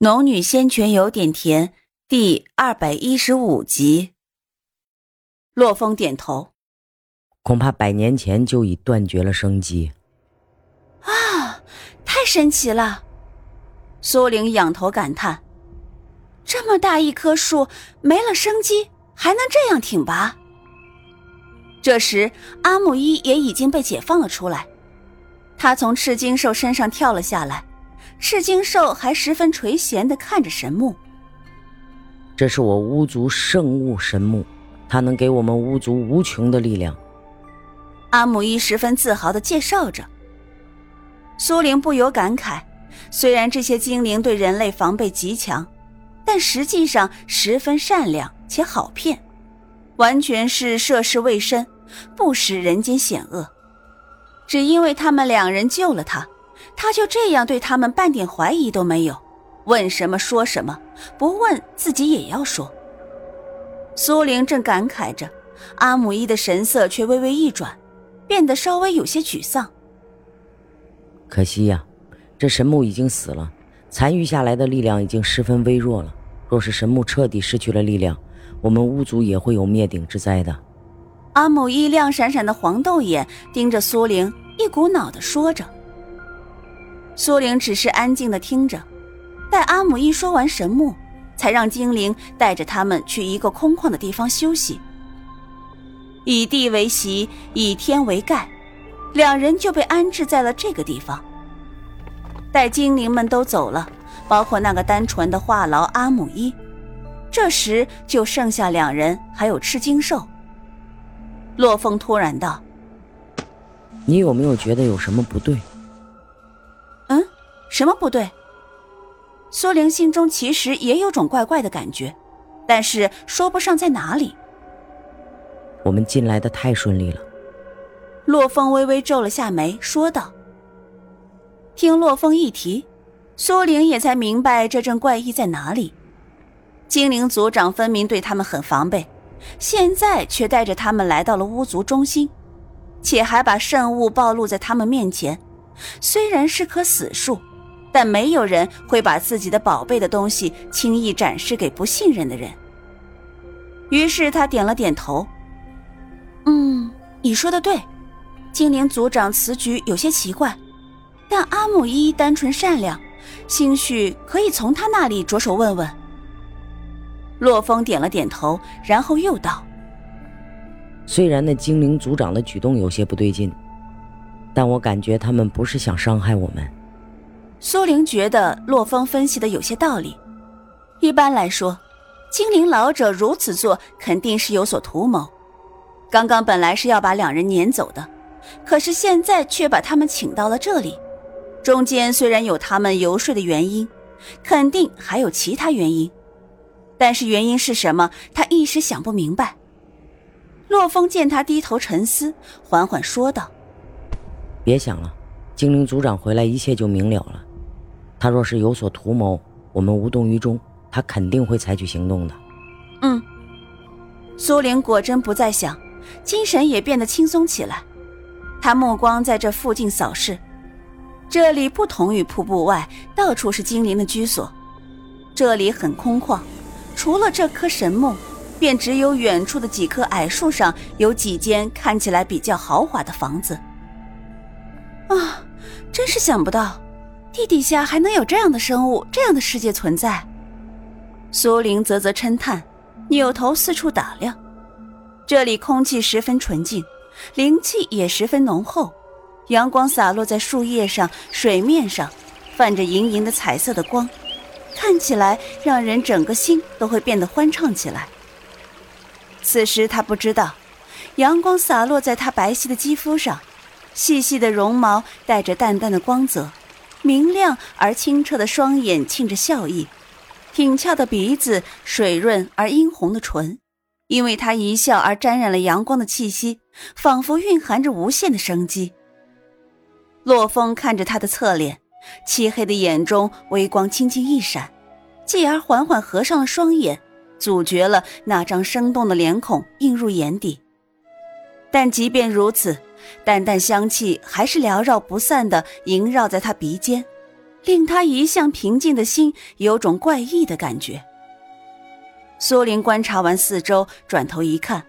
农女仙泉有点甜，第二百一十五集。洛风点头，恐怕百年前就已断绝了生机。啊，太神奇了！苏玲仰头感叹：这么大一棵树没了生机，还能这样挺拔？这时，阿木一也已经被解放了出来，他从赤金兽身上跳了下来。赤金兽还十分垂涎的看着神木。这是我巫族圣物神木，它能给我们巫族无穷的力量。阿姆一十分自豪的介绍着。苏玲不由感慨：虽然这些精灵对人类防备极强，但实际上十分善良且好骗，完全是涉世未深，不识人间险恶。只因为他们两人救了他。他就这样对他们半点怀疑都没有，问什么说什么，不问自己也要说。苏玲正感慨着，阿姆一的神色却微微一转，变得稍微有些沮丧。可惜呀，这神木已经死了，残余下来的力量已经十分微弱了。若是神木彻底失去了力量，我们巫族也会有灭顶之灾的。阿姆一亮闪闪的黄豆眼盯着苏玲，一股脑的说着。苏玲只是安静的听着，待阿姆一说完神木，才让精灵带着他们去一个空旷的地方休息。以地为席，以天为盖，两人就被安置在了这个地方。待精灵们都走了，包括那个单纯的话痨阿姆一，这时就剩下两人，还有吃惊兽。洛风突然道：“你有没有觉得有什么不对？”什么不对？苏玲心中其实也有种怪怪的感觉，但是说不上在哪里。我们进来的太顺利了。洛风微微皱了下眉，说道：“听洛风一提，苏玲也才明白这阵怪异在哪里。精灵族长分明对他们很防备，现在却带着他们来到了巫族中心，且还把圣物暴露在他们面前。虽然是棵死树。”但没有人会把自己的宝贝的东西轻易展示给不信任的人。于是他点了点头：“嗯，你说的对，精灵族长此举有些奇怪，但阿姆一单纯善良，兴许可以从他那里着手问问。”洛风点了点头，然后又道：“虽然那精灵族长的举动有些不对劲，但我感觉他们不是想伤害我们。”苏玲觉得洛风分析的有些道理。一般来说，精灵老者如此做肯定是有所图谋。刚刚本来是要把两人撵走的，可是现在却把他们请到了这里。中间虽然有他们游说的原因，肯定还有其他原因，但是原因是什么，他一时想不明白。洛风见他低头沉思，缓缓说道：“别想了，精灵族长回来，一切就明了了。”他若是有所图谋，我们无动于衷，他肯定会采取行动的。嗯，苏玲果真不再想，精神也变得轻松起来。他目光在这附近扫视，这里不同于瀑布外，到处是精灵的居所。这里很空旷，除了这棵神木，便只有远处的几棵矮树上有几间看起来比较豪华的房子。啊，真是想不到。地底下还能有这样的生物，这样的世界存在。苏玲啧啧称叹，扭头四处打量。这里空气十分纯净，灵气也十分浓厚。阳光洒落在树叶上、水面上，泛着莹莹的彩色的光，看起来让人整个心都会变得欢畅起来。此时他不知道，阳光洒落在他白皙的肌肤上，细细的绒毛带着淡淡的光泽。明亮而清澈的双眼沁着笑意，挺翘的鼻子，水润而殷红的唇，因为他一笑而沾染了阳光的气息，仿佛蕴含着无限的生机。洛风看着他的侧脸，漆黑的眼中微光轻轻一闪，继而缓缓合上了双眼，阻绝了那张生动的脸孔映入眼底。但即便如此。淡淡香气还是缭绕不散的萦绕在他鼻尖，令他一向平静的心有种怪异的感觉。苏林观察完四周，转头一看，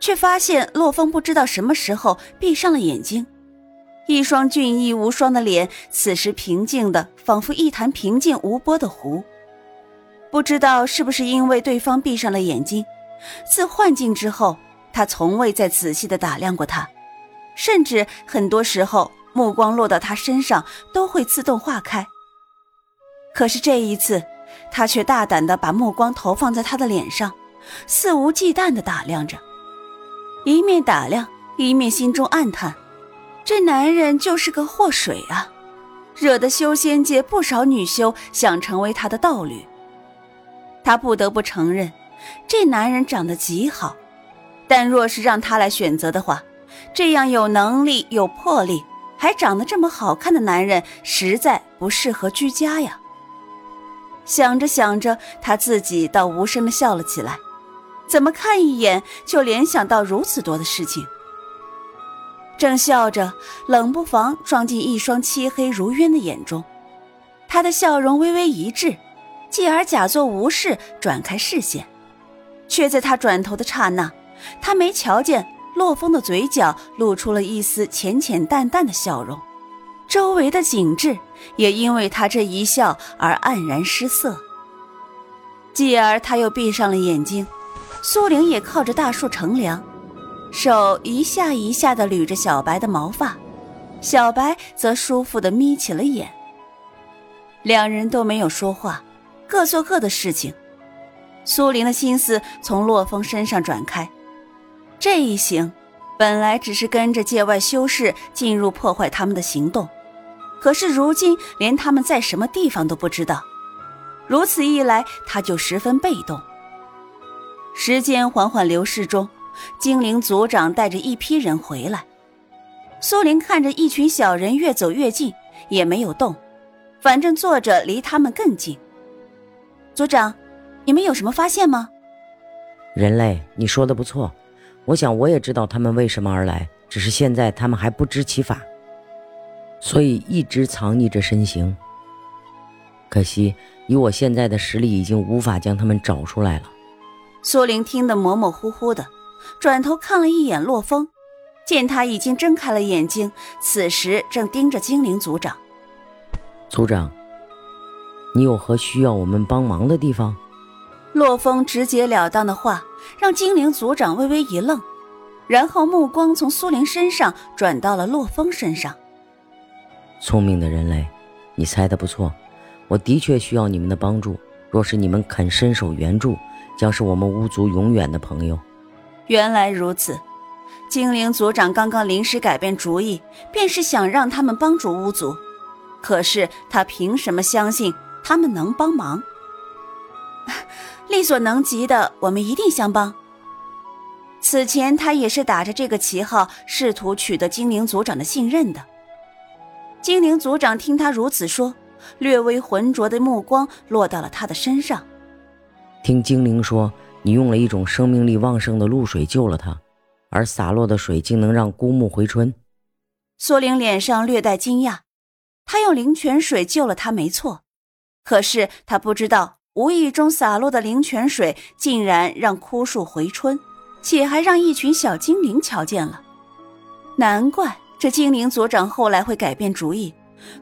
却发现洛风不知道什么时候闭上了眼睛，一双俊逸无双的脸此时平静的仿佛一潭平静无波的湖。不知道是不是因为对方闭上了眼睛，自幻境之后，他从未再仔细的打量过他，甚至很多时候目光落到他身上都会自动化开。可是这一次，他却大胆地把目光投放在他的脸上，肆无忌惮地打量着，一面打量，一面心中暗叹：这男人就是个祸水啊，惹得修仙界不少女修想成为他的道侣。他不得不承认，这男人长得极好，但若是让他来选择的话，这样有能力、有魄力，还长得这么好看的男人，实在不适合居家呀。想着想着，他自己倒无声的笑了起来。怎么看一眼就联想到如此多的事情？正笑着，冷不防撞进一双漆黑如渊的眼中，他的笑容微微一滞，继而假作无事，转开视线。却在他转头的刹那，他没瞧见洛风的嘴角露出了一丝浅浅淡淡的笑容。周围的景致也因为他这一笑而黯然失色。继而他又闭上了眼睛，苏玲也靠着大树乘凉，手一下一下地捋着小白的毛发，小白则舒服地眯起了眼。两人都没有说话，各做各的事情。苏玲的心思从洛风身上转开，这一行本来只是跟着界外修士进入破坏他们的行动。可是如今连他们在什么地方都不知道，如此一来他就十分被动。时间缓缓流逝中，精灵族长带着一批人回来。苏玲看着一群小人越走越近，也没有动，反正坐着离他们更近。族长，你们有什么发现吗？人类，你说的不错，我想我也知道他们为什么而来，只是现在他们还不知其法。所以一直藏匿着身形。可惜以我现在的实力，已经无法将他们找出来了。苏玲听得模模糊糊的，转头看了一眼洛风，见他已经睁开了眼睛，此时正盯着精灵族长。族长，你有何需要我们帮忙的地方？洛风直截了当的话，让精灵族长微微一愣，然后目光从苏玲身上转到了洛风身上。聪明的人类，你猜的不错，我的确需要你们的帮助。若是你们肯伸手援助，将是我们巫族永远的朋友。原来如此，精灵族长刚刚临时改变主意，便是想让他们帮助巫族。可是他凭什么相信他们能帮忙？力所能及的，我们一定相帮。此前他也是打着这个旗号，试图取得精灵族长的信任的。精灵族长听他如此说，略微浑浊的目光落到了他的身上。听精灵说，你用了一种生命力旺盛的露水救了他，而洒落的水竟能让枯木回春。苏玲脸上略带惊讶，他用灵泉水救了他，没错。可是他不知道，无意中洒落的灵泉水竟然让枯树回春，且还让一群小精灵瞧见了。难怪。这精灵族长后来会改变主意，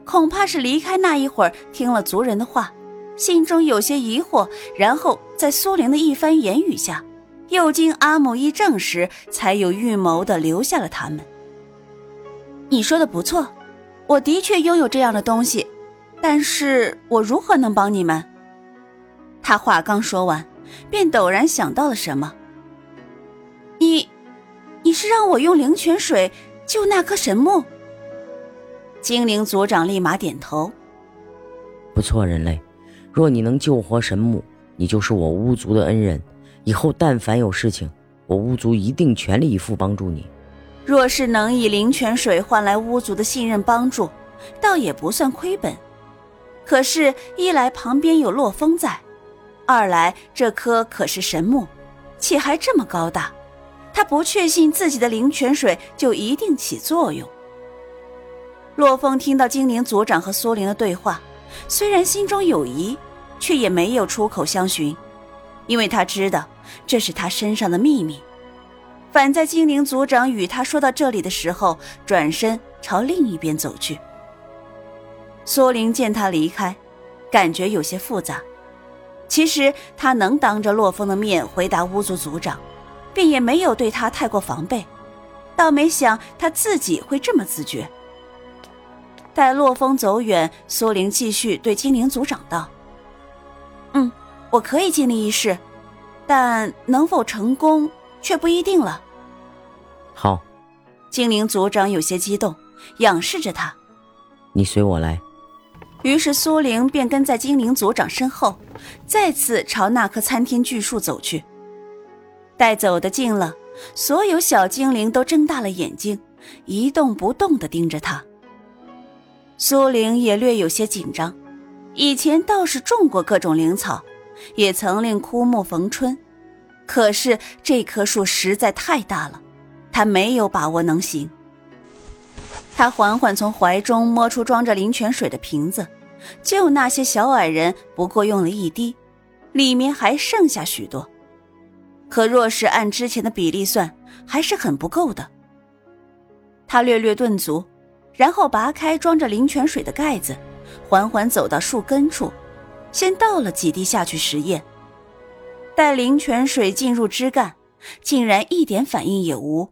恐怕是离开那一会儿，听了族人的话，心中有些疑惑，然后在苏玲的一番言语下，又经阿母一证实，才有预谋的留下了他们。你说的不错，我的确拥有这样的东西，但是我如何能帮你们？他话刚说完，便陡然想到了什么。你，你是让我用灵泉水？救那棵神木，精灵族长立马点头。不错，人类，若你能救活神木，你就是我巫族的恩人。以后但凡有事情，我巫族一定全力以赴帮助你。若是能以灵泉水换来巫族的信任帮助，倒也不算亏本。可是，一来旁边有洛风在，二来这棵可是神木，且还这么高大。他不确信自己的灵泉水就一定起作用。洛风听到精灵族长和苏灵的对话，虽然心中有疑，却也没有出口相询，因为他知道这是他身上的秘密。反在精灵族长与他说到这里的时候，转身朝另一边走去。苏玲见他离开，感觉有些复杂。其实他能当着洛风的面回答巫族族长，便也没有对他太过防备，倒没想他自己会这么自觉。待洛风走远，苏玲继续对精灵族长道：“嗯，我可以尽力一试，但能否成功却不一定了。”好，精灵族长有些激动，仰视着他：“你随我来。”于是苏玲便跟在精灵族长身后，再次朝那棵参天巨树走去。待走得近了，所有小精灵都睁大了眼睛，一动不动地盯着他。苏玲也略有些紧张，以前倒是种过各种灵草，也曾令枯木逢春，可是这棵树实在太大了，她没有把握能行。他缓缓从怀中摸出装着灵泉水的瓶子，就那些小矮人不过用了一滴，里面还剩下许多。可若是按之前的比例算，还是很不够的。他略略顿足，然后拔开装着灵泉水的盖子，缓缓走到树根处，先倒了几滴下去实验。待灵泉水进入枝干，竟然一点反应也无。